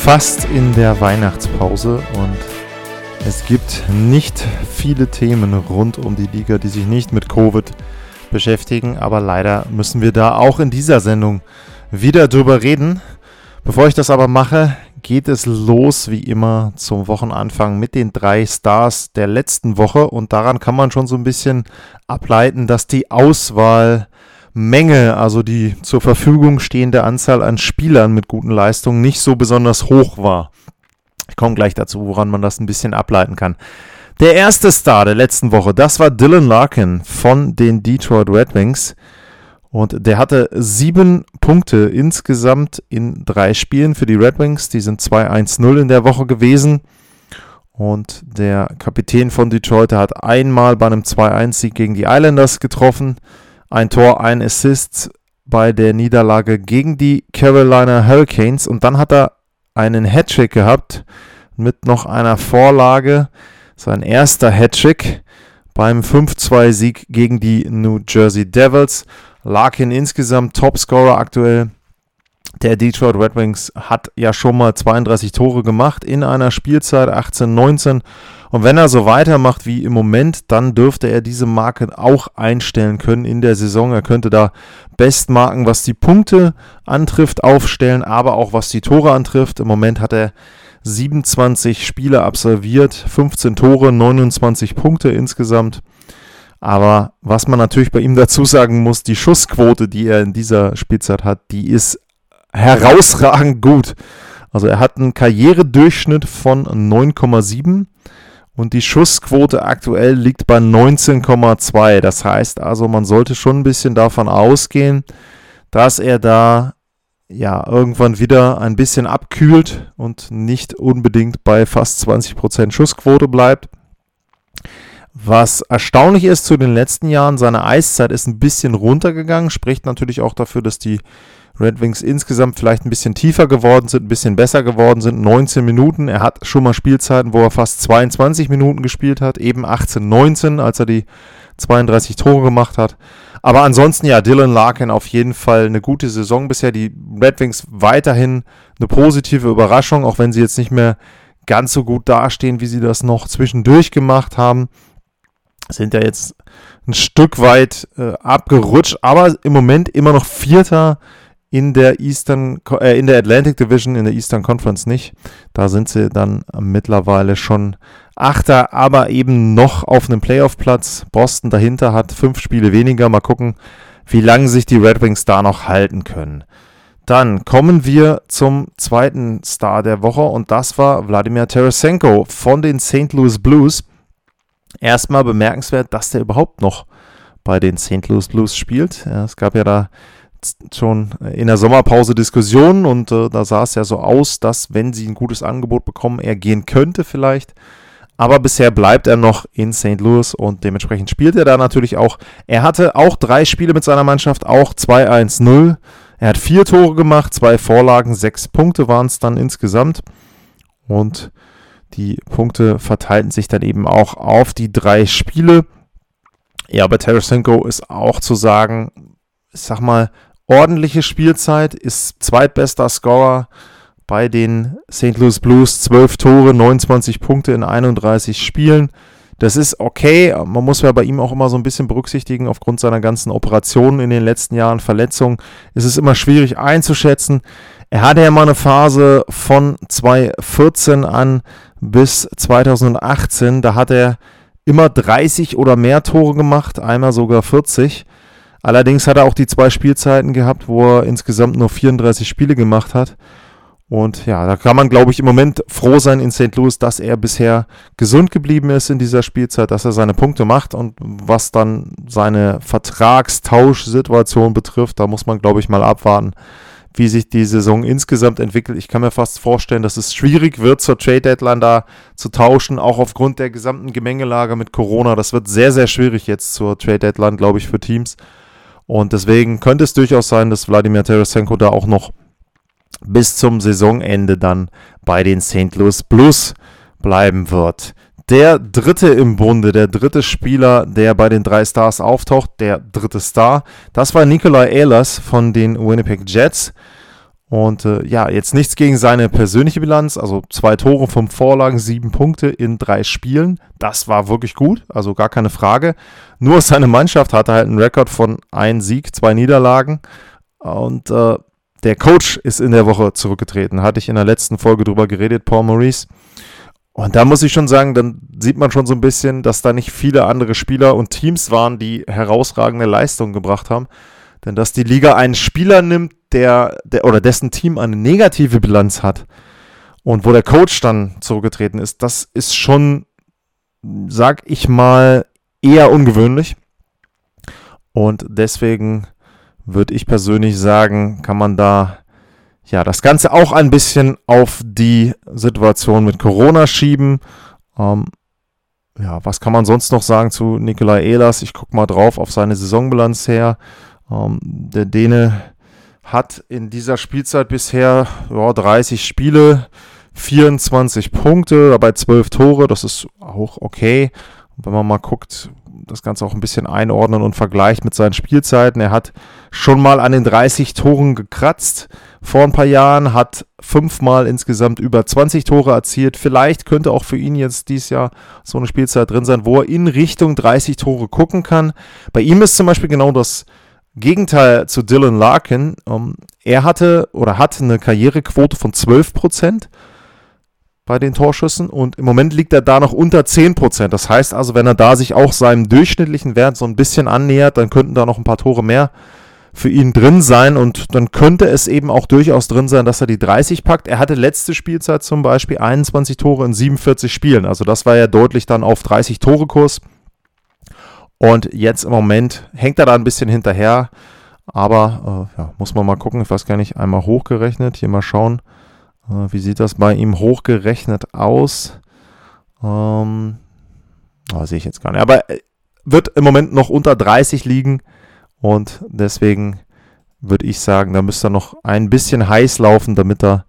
fast in der Weihnachtspause und es gibt nicht viele Themen rund um die Liga, die sich nicht mit Covid beschäftigen, aber leider müssen wir da auch in dieser Sendung wieder drüber reden. Bevor ich das aber mache, geht es los wie immer zum Wochenanfang mit den drei Stars der letzten Woche und daran kann man schon so ein bisschen ableiten, dass die Auswahlmenge, also die zur Verfügung stehende Anzahl an Spielern mit guten Leistungen nicht so besonders hoch war. Ich komme gleich dazu, woran man das ein bisschen ableiten kann. Der erste Star der letzten Woche, das war Dylan Larkin von den Detroit Red Wings. Und der hatte sieben Punkte insgesamt in drei Spielen für die Red Wings. Die sind 2-1-0 in der Woche gewesen. Und der Kapitän von Detroit der hat einmal bei einem 2-1-Sieg gegen die Islanders getroffen. Ein Tor, ein Assist bei der Niederlage gegen die Carolina Hurricanes. Und dann hat er einen Hattrick gehabt mit noch einer Vorlage. Sein erster Hattrick beim 5-2-Sieg gegen die New Jersey Devils. Larkin insgesamt Topscorer aktuell der Detroit Red Wings hat ja schon mal 32 Tore gemacht in einer Spielzeit 18-19 und wenn er so weitermacht wie im Moment, dann dürfte er diese Marke auch einstellen können in der Saison. Er könnte da Bestmarken, was die Punkte antrifft, aufstellen, aber auch was die Tore antrifft. Im Moment hat er 27 Spiele absolviert, 15 Tore, 29 Punkte insgesamt. Aber was man natürlich bei ihm dazu sagen muss, die Schussquote, die er in dieser Spielzeit hat, die ist herausragend gut. Also er hat einen Karrieredurchschnitt von 9,7 und die Schussquote aktuell liegt bei 19,2. Das heißt also, man sollte schon ein bisschen davon ausgehen, dass er da ja irgendwann wieder ein bisschen abkühlt und nicht unbedingt bei fast 20% Schussquote bleibt. Was erstaunlich ist zu den letzten Jahren, seine Eiszeit ist ein bisschen runtergegangen, spricht natürlich auch dafür, dass die Red Wings insgesamt vielleicht ein bisschen tiefer geworden sind, ein bisschen besser geworden sind. 19 Minuten. Er hat schon mal Spielzeiten, wo er fast 22 Minuten gespielt hat, eben 18, 19, als er die 32 Tore gemacht hat. Aber ansonsten ja, Dylan Larkin auf jeden Fall eine gute Saison bisher. Die Red Wings weiterhin eine positive Überraschung, auch wenn sie jetzt nicht mehr ganz so gut dastehen, wie sie das noch zwischendurch gemacht haben. Sind ja jetzt ein Stück weit äh, abgerutscht, aber im Moment immer noch Vierter in der Eastern, äh, in der Atlantic Division, in der Eastern Conference nicht. Da sind sie dann mittlerweile schon Achter, aber eben noch auf einem Playoff-Platz. Boston dahinter hat fünf Spiele weniger. Mal gucken, wie lange sich die Red Wings da noch halten können. Dann kommen wir zum zweiten Star der Woche und das war Wladimir Tarasenko von den St. Louis Blues. Erstmal bemerkenswert, dass der überhaupt noch bei den St. Louis Blues spielt. Es gab ja da schon in der Sommerpause Diskussionen und äh, da sah es ja so aus, dass wenn sie ein gutes Angebot bekommen, er gehen könnte vielleicht. Aber bisher bleibt er noch in St. Louis und dementsprechend spielt er da natürlich auch. Er hatte auch drei Spiele mit seiner Mannschaft, auch 2-1-0. Er hat vier Tore gemacht, zwei Vorlagen, sechs Punkte waren es dann insgesamt. Und die Punkte verteilten sich dann eben auch auf die drei Spiele. Ja, bei Tarasenko ist auch zu sagen, ich sag mal, ordentliche Spielzeit, ist zweitbester Scorer bei den St. Louis Blues. 12 Tore, 29 Punkte in 31 Spielen. Das ist okay. Man muss ja bei ihm auch immer so ein bisschen berücksichtigen, aufgrund seiner ganzen Operationen in den letzten Jahren, Verletzungen, ist es immer schwierig einzuschätzen. Er hatte ja mal eine Phase von 2014 an bis 2018. Da hat er immer 30 oder mehr Tore gemacht, einmal sogar 40. Allerdings hat er auch die zwei Spielzeiten gehabt, wo er insgesamt nur 34 Spiele gemacht hat. Und ja, da kann man, glaube ich, im Moment froh sein in St. Louis, dass er bisher gesund geblieben ist in dieser Spielzeit, dass er seine Punkte macht. Und was dann seine Vertragstauschsituation betrifft, da muss man, glaube ich, mal abwarten, wie sich die Saison insgesamt entwickelt. Ich kann mir fast vorstellen, dass es schwierig wird, zur Trade Deadline da zu tauschen, auch aufgrund der gesamten Gemengelage mit Corona. Das wird sehr, sehr schwierig jetzt zur Trade Deadline, glaube ich, für Teams. Und deswegen könnte es durchaus sein, dass Wladimir Tarasenko da auch noch bis zum Saisonende dann bei den St. Louis Blues bleiben wird. Der dritte im Bunde, der dritte Spieler, der bei den drei Stars auftaucht, der dritte Star, das war Nikolai Ehlers von den Winnipeg Jets. Und äh, ja, jetzt nichts gegen seine persönliche Bilanz, also zwei Tore, fünf Vorlagen, sieben Punkte in drei Spielen. Das war wirklich gut, also gar keine Frage. Nur seine Mannschaft hatte halt einen Rekord von ein Sieg, zwei Niederlagen. Und äh, der Coach ist in der Woche zurückgetreten. Hatte ich in der letzten Folge drüber geredet, Paul Maurice. Und da muss ich schon sagen, dann sieht man schon so ein bisschen, dass da nicht viele andere Spieler und Teams waren, die herausragende Leistungen gebracht haben. Denn dass die Liga einen Spieler nimmt, der, der oder dessen Team eine negative Bilanz hat und wo der Coach dann zurückgetreten ist, das ist schon, sag ich mal, eher ungewöhnlich. Und deswegen würde ich persönlich sagen, kann man da ja das Ganze auch ein bisschen auf die Situation mit Corona schieben. Ähm, ja, was kann man sonst noch sagen zu Nikolai Ehlers? Ich gucke mal drauf auf seine Saisonbilanz her. Ähm, der Däne hat in dieser Spielzeit bisher ja, 30 Spiele, 24 Punkte, dabei 12 Tore. Das ist auch okay. Wenn man mal guckt, das Ganze auch ein bisschen einordnen und vergleicht mit seinen Spielzeiten. Er hat schon mal an den 30 Toren gekratzt vor ein paar Jahren, hat fünfmal insgesamt über 20 Tore erzielt. Vielleicht könnte auch für ihn jetzt dieses Jahr so eine Spielzeit drin sein, wo er in Richtung 30 Tore gucken kann. Bei ihm ist zum Beispiel genau das Gegenteil zu Dylan Larkin. Ähm, er hatte oder hat eine Karrierequote von 12 Prozent bei den Torschüssen und im Moment liegt er da noch unter 10%. Das heißt also, wenn er da sich auch seinem durchschnittlichen Wert so ein bisschen annähert, dann könnten da noch ein paar Tore mehr für ihn drin sein und dann könnte es eben auch durchaus drin sein, dass er die 30 packt. Er hatte letzte Spielzeit zum Beispiel 21 Tore in 47 Spielen, also das war ja deutlich dann auf 30 Tore Kurs. Und jetzt im Moment hängt er da ein bisschen hinterher, aber äh, ja, muss man mal gucken. Ich weiß gar nicht, einmal hochgerechnet, hier mal schauen. Äh, wie sieht das bei ihm hochgerechnet aus? Ähm, oh, sehe ich jetzt gar nicht. Aber äh, wird im Moment noch unter 30 liegen und deswegen würde ich sagen, da müsste er noch ein bisschen heiß laufen, damit er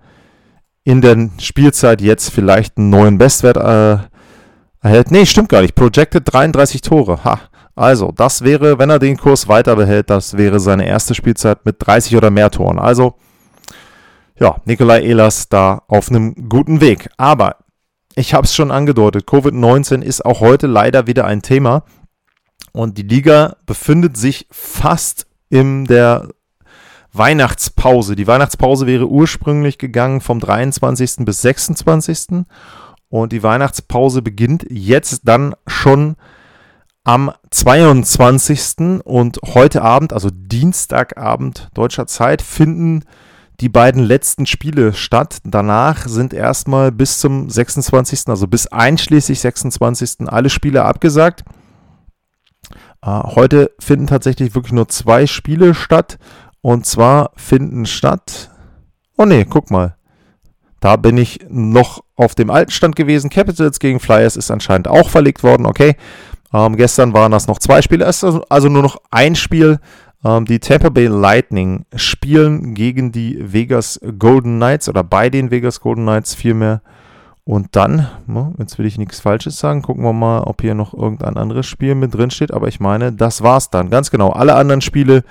in der Spielzeit jetzt vielleicht einen neuen Bestwert äh, erhält. Nee, stimmt gar nicht. Projected 33 Tore. Ha. Also, das wäre, wenn er den Kurs weiter behält, das wäre seine erste Spielzeit mit 30 oder mehr Toren. Also, ja, Nikolai Ehlers da auf einem guten Weg. Aber ich habe es schon angedeutet, Covid-19 ist auch heute leider wieder ein Thema. Und die Liga befindet sich fast in der Weihnachtspause. Die Weihnachtspause wäre ursprünglich gegangen vom 23. bis 26. Und die Weihnachtspause beginnt jetzt dann schon am 22. Und heute Abend, also Dienstagabend deutscher Zeit, finden die beiden letzten Spiele statt. Danach sind erstmal bis zum 26., also bis einschließlich 26. alle Spiele abgesagt. Äh, heute finden tatsächlich wirklich nur zwei Spiele statt. Und zwar finden statt. Oh ne, guck mal. Da bin ich noch auf dem alten Stand gewesen. Capitals gegen Flyers ist anscheinend auch verlegt worden. Okay. Ähm, gestern waren das noch zwei Spiele. Also, nur noch ein Spiel. Ähm, die Tampa Bay Lightning spielen gegen die Vegas Golden Knights oder bei den Vegas Golden Knights vielmehr. Und dann, jetzt will ich nichts Falsches sagen, gucken wir mal, ob hier noch irgendein anderes Spiel mit drin steht. Aber ich meine, das war's dann. Ganz genau. Alle anderen Spiele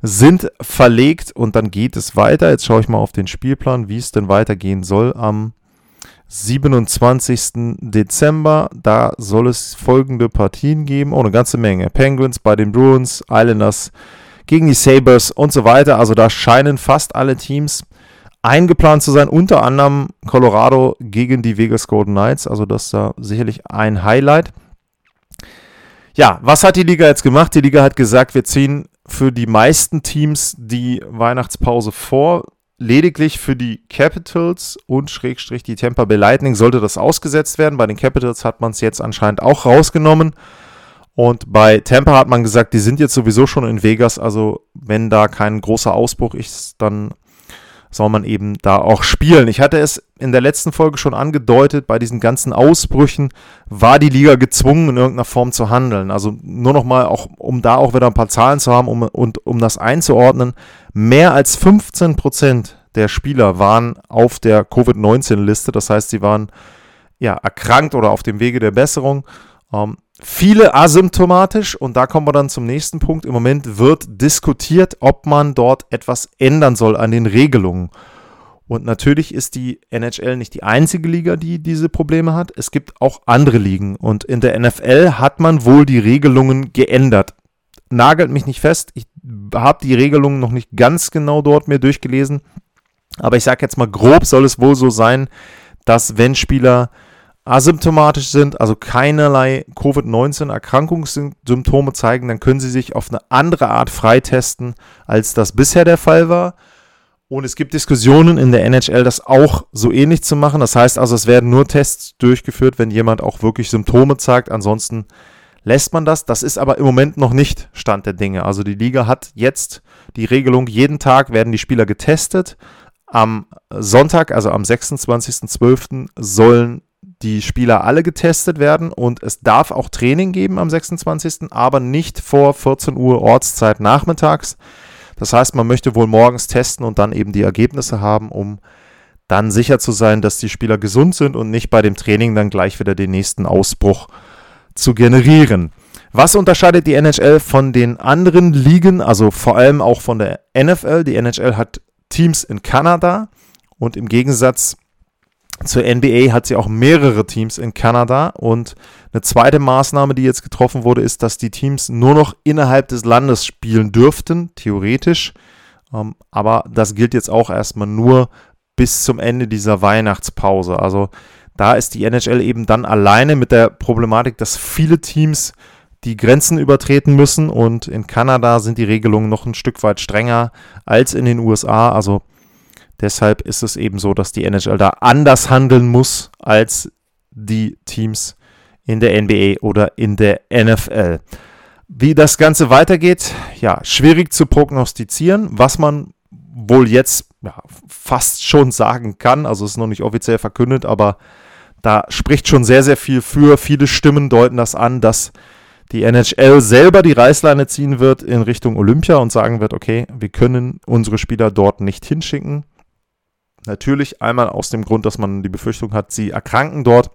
sind verlegt und dann geht es weiter. Jetzt schaue ich mal auf den Spielplan, wie es denn weitergehen soll am 27. Dezember. Da soll es folgende Partien geben. Oh, eine ganze Menge. Penguins bei den Bruins, Islanders gegen die Sabres und so weiter. Also da scheinen fast alle Teams eingeplant zu sein, unter anderem Colorado gegen die Vegas Golden Knights. Also das ist da sicherlich ein Highlight. Ja, was hat die Liga jetzt gemacht? Die Liga hat gesagt, wir ziehen für die meisten Teams die Weihnachtspause vor. Lediglich für die Capitals und Schrägstrich die Tampa Bay Lightning sollte das ausgesetzt werden. Bei den Capitals hat man es jetzt anscheinend auch rausgenommen. Und bei Tampa hat man gesagt, die sind jetzt sowieso schon in Vegas, also wenn da kein großer Ausbruch ist, dann soll man eben da auch spielen. Ich hatte es in der letzten Folge schon angedeutet, bei diesen ganzen Ausbrüchen war die Liga gezwungen, in irgendeiner Form zu handeln. Also nur nochmal, auch, um da auch wieder ein paar Zahlen zu haben um, und um das einzuordnen, mehr als 15 Prozent der Spieler waren auf der Covid-19-Liste. Das heißt, sie waren ja, erkrankt oder auf dem Wege der Besserung. Ähm, viele asymptomatisch und da kommen wir dann zum nächsten Punkt. Im Moment wird diskutiert, ob man dort etwas ändern soll an den Regelungen. Und natürlich ist die NHL nicht die einzige Liga, die diese Probleme hat. Es gibt auch andere Ligen. Und in der NFL hat man wohl die Regelungen geändert. Nagelt mich nicht fest. Ich habe die Regelungen noch nicht ganz genau dort mir durchgelesen. Aber ich sage jetzt mal grob soll es wohl so sein, dass wenn Spieler asymptomatisch sind, also keinerlei Covid-19-Erkrankungssymptome zeigen, dann können sie sich auf eine andere Art freitesten, als das bisher der Fall war. Und es gibt Diskussionen in der NHL, das auch so ähnlich zu machen. Das heißt also, es werden nur Tests durchgeführt, wenn jemand auch wirklich Symptome zeigt. Ansonsten lässt man das. Das ist aber im Moment noch nicht Stand der Dinge. Also die Liga hat jetzt die Regelung, jeden Tag werden die Spieler getestet. Am Sonntag, also am 26.12., sollen die Spieler alle getestet werden und es darf auch Training geben am 26., aber nicht vor 14 Uhr Ortszeit nachmittags. Das heißt, man möchte wohl morgens testen und dann eben die Ergebnisse haben, um dann sicher zu sein, dass die Spieler gesund sind und nicht bei dem Training dann gleich wieder den nächsten Ausbruch zu generieren. Was unterscheidet die NHL von den anderen Ligen, also vor allem auch von der NFL? Die NHL hat Teams in Kanada und im Gegensatz zur NBA hat sie auch mehrere Teams in Kanada und eine zweite Maßnahme, die jetzt getroffen wurde, ist, dass die Teams nur noch innerhalb des Landes spielen dürften, theoretisch. Ähm, aber das gilt jetzt auch erstmal nur bis zum Ende dieser Weihnachtspause. Also da ist die NHL eben dann alleine mit der Problematik, dass viele Teams die Grenzen übertreten müssen und in Kanada sind die Regelungen noch ein Stück weit strenger als in den USA. Also Deshalb ist es eben so, dass die NHL da anders handeln muss als die Teams in der NBA oder in der NFL. Wie das Ganze weitergeht, ja, schwierig zu prognostizieren. Was man wohl jetzt ja, fast schon sagen kann, also es ist noch nicht offiziell verkündet, aber da spricht schon sehr, sehr viel für. Viele Stimmen deuten das an, dass die NHL selber die Reißleine ziehen wird in Richtung Olympia und sagen wird, okay, wir können unsere Spieler dort nicht hinschicken. Natürlich einmal aus dem Grund, dass man die Befürchtung hat, sie erkranken dort,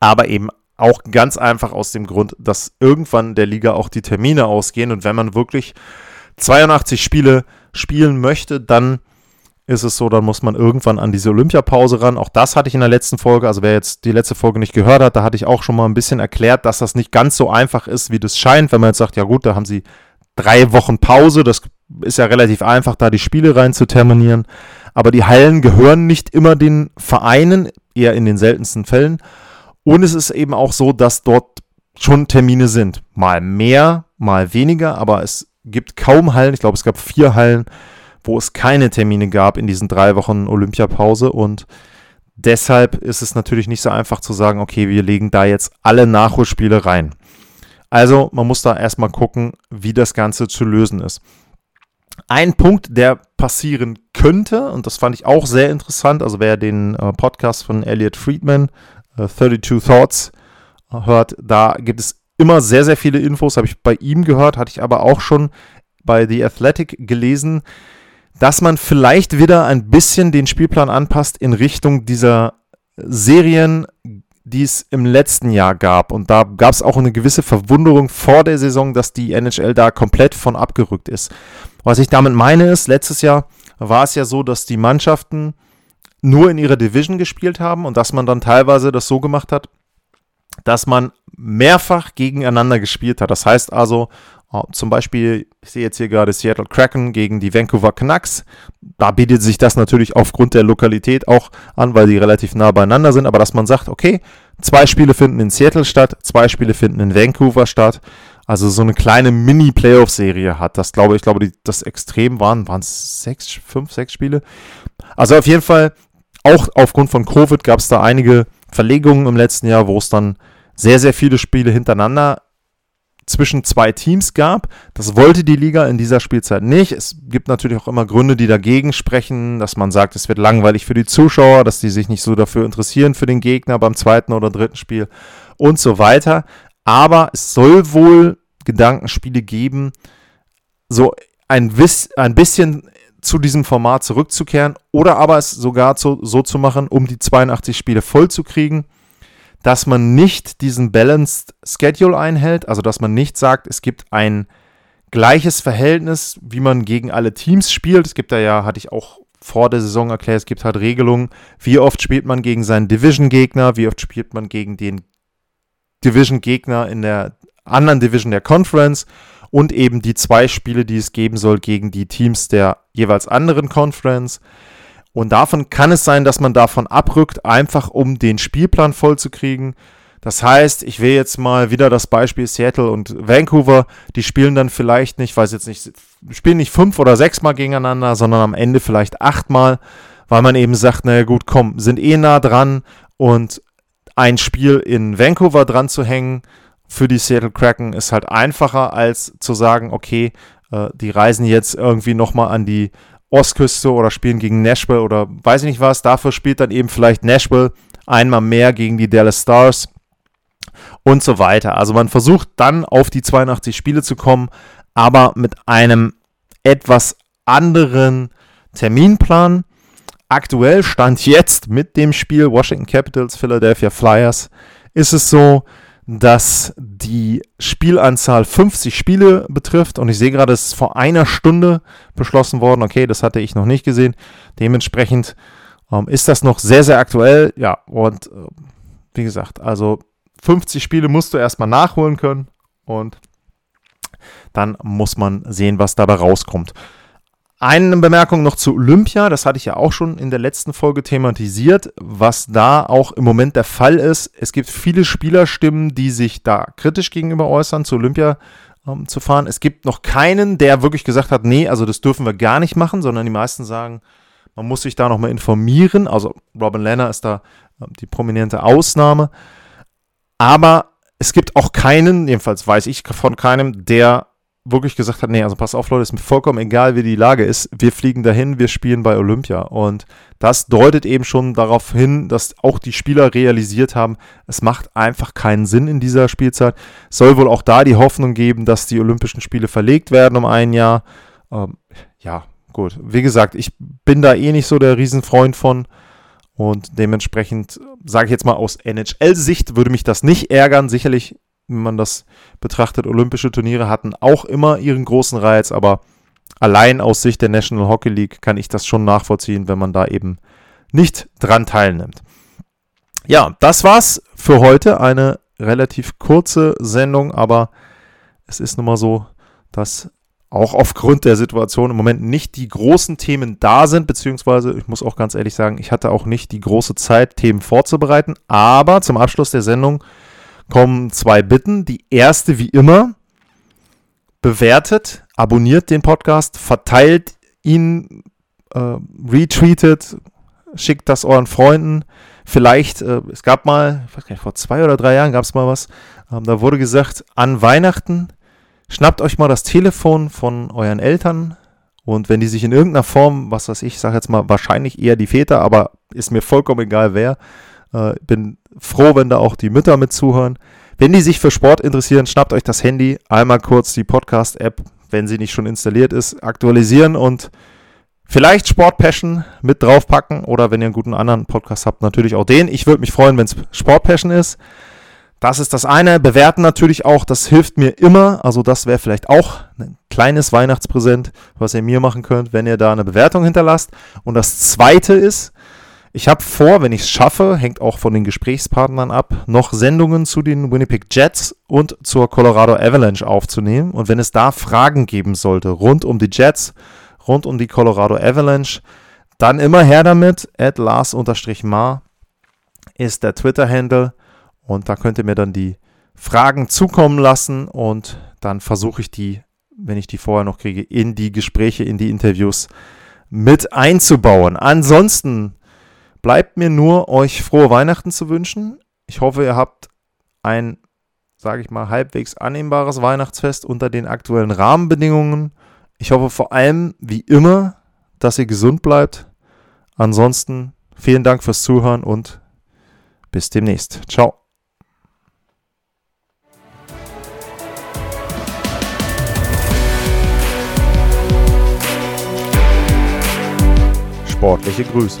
aber eben auch ganz einfach aus dem Grund, dass irgendwann der Liga auch die Termine ausgehen und wenn man wirklich 82 Spiele spielen möchte, dann ist es so, dann muss man irgendwann an diese Olympiapause ran. Auch das hatte ich in der letzten Folge, also wer jetzt die letzte Folge nicht gehört hat, da hatte ich auch schon mal ein bisschen erklärt, dass das nicht ganz so einfach ist, wie das scheint, wenn man jetzt sagt, ja gut, da haben sie drei Wochen Pause, das ist ja relativ einfach, da die Spiele rein zu terminieren. Aber die Hallen gehören nicht immer den Vereinen, eher in den seltensten Fällen. Und es ist eben auch so, dass dort schon Termine sind. Mal mehr, mal weniger, aber es gibt kaum Hallen. Ich glaube, es gab vier Hallen, wo es keine Termine gab in diesen drei Wochen Olympiapause. Und deshalb ist es natürlich nicht so einfach zu sagen, okay, wir legen da jetzt alle Nachholspiele rein. Also man muss da erstmal gucken, wie das Ganze zu lösen ist. Ein Punkt, der passieren könnte, und das fand ich auch sehr interessant, also wer den äh, Podcast von Elliot Friedman, äh, 32 Thoughts, äh, hört, da gibt es immer sehr, sehr viele Infos, habe ich bei ihm gehört, hatte ich aber auch schon bei The Athletic gelesen, dass man vielleicht wieder ein bisschen den Spielplan anpasst in Richtung dieser Serien, die es im letzten Jahr gab. Und da gab es auch eine gewisse Verwunderung vor der Saison, dass die NHL da komplett von abgerückt ist. Was ich damit meine ist, letztes Jahr war es ja so, dass die Mannschaften nur in ihrer Division gespielt haben und dass man dann teilweise das so gemacht hat, dass man mehrfach gegeneinander gespielt hat. Das heißt also, äh, zum Beispiel, ich sehe jetzt hier gerade Seattle Kraken gegen die Vancouver Canucks. Da bietet sich das natürlich aufgrund der Lokalität auch an, weil die relativ nah beieinander sind. Aber dass man sagt, okay, zwei Spiele finden in Seattle statt, zwei Spiele finden in Vancouver statt also so eine kleine Mini-Playoff-Serie hat. Das glaube ich, glaube, die, das extrem waren, waren es sechs, fünf, sechs Spiele. Also auf jeden Fall, auch aufgrund von Covid gab es da einige Verlegungen im letzten Jahr, wo es dann sehr, sehr viele Spiele hintereinander zwischen zwei Teams gab. Das wollte die Liga in dieser Spielzeit nicht. Es gibt natürlich auch immer Gründe, die dagegen sprechen, dass man sagt, es wird langweilig für die Zuschauer, dass die sich nicht so dafür interessieren für den Gegner beim zweiten oder dritten Spiel und so weiter. Aber es soll wohl Gedankenspiele geben, so ein, ein bisschen zu diesem Format zurückzukehren oder aber es sogar zu, so zu machen, um die 82 Spiele voll zu kriegen dass man nicht diesen Balanced Schedule einhält, also dass man nicht sagt, es gibt ein gleiches Verhältnis, wie man gegen alle Teams spielt. Es gibt da ja, hatte ich auch vor der Saison erklärt, es gibt halt Regelungen, wie oft spielt man gegen seinen Division-Gegner, wie oft spielt man gegen den Division-Gegner in der anderen Division der Conference und eben die zwei Spiele, die es geben soll gegen die Teams der jeweils anderen Conference. Und davon kann es sein, dass man davon abrückt, einfach um den Spielplan voll zu kriegen. Das heißt, ich will jetzt mal wieder das Beispiel Seattle und Vancouver. Die spielen dann vielleicht nicht, weiß jetzt nicht, spielen nicht fünf oder sechs Mal gegeneinander, sondern am Ende vielleicht achtmal, weil man eben sagt, naja gut, komm, sind eh nah dran und ein Spiel in Vancouver dran zu hängen für die Seattle Kraken ist halt einfacher als zu sagen, okay, äh, die reisen jetzt irgendwie nochmal an die Ostküste oder spielen gegen Nashville oder weiß ich nicht was. Dafür spielt dann eben vielleicht Nashville einmal mehr gegen die Dallas Stars und so weiter. Also man versucht dann auf die 82 Spiele zu kommen, aber mit einem etwas anderen Terminplan. Aktuell stand jetzt mit dem Spiel Washington Capitals, Philadelphia Flyers, ist es so, dass die Spielanzahl 50 Spiele betrifft. Und ich sehe gerade, es ist vor einer Stunde beschlossen worden. Okay, das hatte ich noch nicht gesehen. Dementsprechend ähm, ist das noch sehr, sehr aktuell. Ja, und äh, wie gesagt, also 50 Spiele musst du erstmal nachholen können. Und dann muss man sehen, was dabei rauskommt. Eine Bemerkung noch zu Olympia, das hatte ich ja auch schon in der letzten Folge thematisiert, was da auch im Moment der Fall ist. Es gibt viele Spielerstimmen, die sich da kritisch gegenüber äußern, zu Olympia ähm, zu fahren. Es gibt noch keinen, der wirklich gesagt hat, nee, also das dürfen wir gar nicht machen, sondern die meisten sagen, man muss sich da nochmal informieren. Also Robin Lenner ist da äh, die prominente Ausnahme. Aber es gibt auch keinen, jedenfalls weiß ich von keinem, der wirklich gesagt hat, nee, also pass auf Leute, ist mir vollkommen egal, wie die Lage ist, wir fliegen dahin, wir spielen bei Olympia. Und das deutet eben schon darauf hin, dass auch die Spieler realisiert haben, es macht einfach keinen Sinn in dieser Spielzeit. Soll wohl auch da die Hoffnung geben, dass die Olympischen Spiele verlegt werden um ein Jahr. Ähm, ja, gut. Wie gesagt, ich bin da eh nicht so der Riesenfreund von. Und dementsprechend sage ich jetzt mal aus NHL-Sicht würde mich das nicht ärgern. Sicherlich wenn man das betrachtet. Olympische Turniere hatten auch immer ihren großen Reiz, aber allein aus Sicht der National Hockey League kann ich das schon nachvollziehen, wenn man da eben nicht dran teilnimmt. Ja, das war's für heute. Eine relativ kurze Sendung, aber es ist nun mal so, dass auch aufgrund der Situation im Moment nicht die großen Themen da sind, beziehungsweise ich muss auch ganz ehrlich sagen, ich hatte auch nicht die große Zeit, Themen vorzubereiten. Aber zum Abschluss der Sendung kommen zwei Bitten. Die erste, wie immer, bewertet, abonniert den Podcast, verteilt ihn, äh, retweetet, schickt das euren Freunden. Vielleicht, äh, es gab mal, ich weiß gar nicht, vor zwei oder drei Jahren gab es mal was, ähm, da wurde gesagt, an Weihnachten schnappt euch mal das Telefon von euren Eltern und wenn die sich in irgendeiner Form, was weiß ich, sage jetzt mal wahrscheinlich eher die Väter, aber ist mir vollkommen egal wer, äh, bin froh, wenn da auch die Mütter mit zuhören. Wenn die sich für Sport interessieren, schnappt euch das Handy, einmal kurz die Podcast-App, wenn sie nicht schon installiert ist, aktualisieren und vielleicht Sport Passion mit draufpacken oder wenn ihr einen guten anderen Podcast habt, natürlich auch den. Ich würde mich freuen, wenn es Sport Passion ist. Das ist das eine. Bewerten natürlich auch, das hilft mir immer. Also das wäre vielleicht auch ein kleines Weihnachtspräsent, was ihr mir machen könnt, wenn ihr da eine Bewertung hinterlasst. Und das zweite ist, ich habe vor, wenn ich es schaffe, hängt auch von den Gesprächspartnern ab, noch Sendungen zu den Winnipeg Jets und zur Colorado Avalanche aufzunehmen. Und wenn es da Fragen geben sollte rund um die Jets, rund um die Colorado Avalanche, dann immer her damit. At Lars-Mar ist der Twitter-Handle. Und da könnt ihr mir dann die Fragen zukommen lassen und dann versuche ich die, wenn ich die vorher noch kriege, in die Gespräche, in die Interviews mit einzubauen. Ansonsten bleibt mir nur, euch frohe Weihnachten zu wünschen. Ich hoffe, ihr habt ein sage ich mal, halbwegs annehmbares Weihnachtsfest unter den aktuellen Rahmenbedingungen. Ich hoffe vor allem, wie immer, dass ihr gesund bleibt. Ansonsten vielen Dank fürs Zuhören und bis demnächst. Ciao. Sportliche Grüße.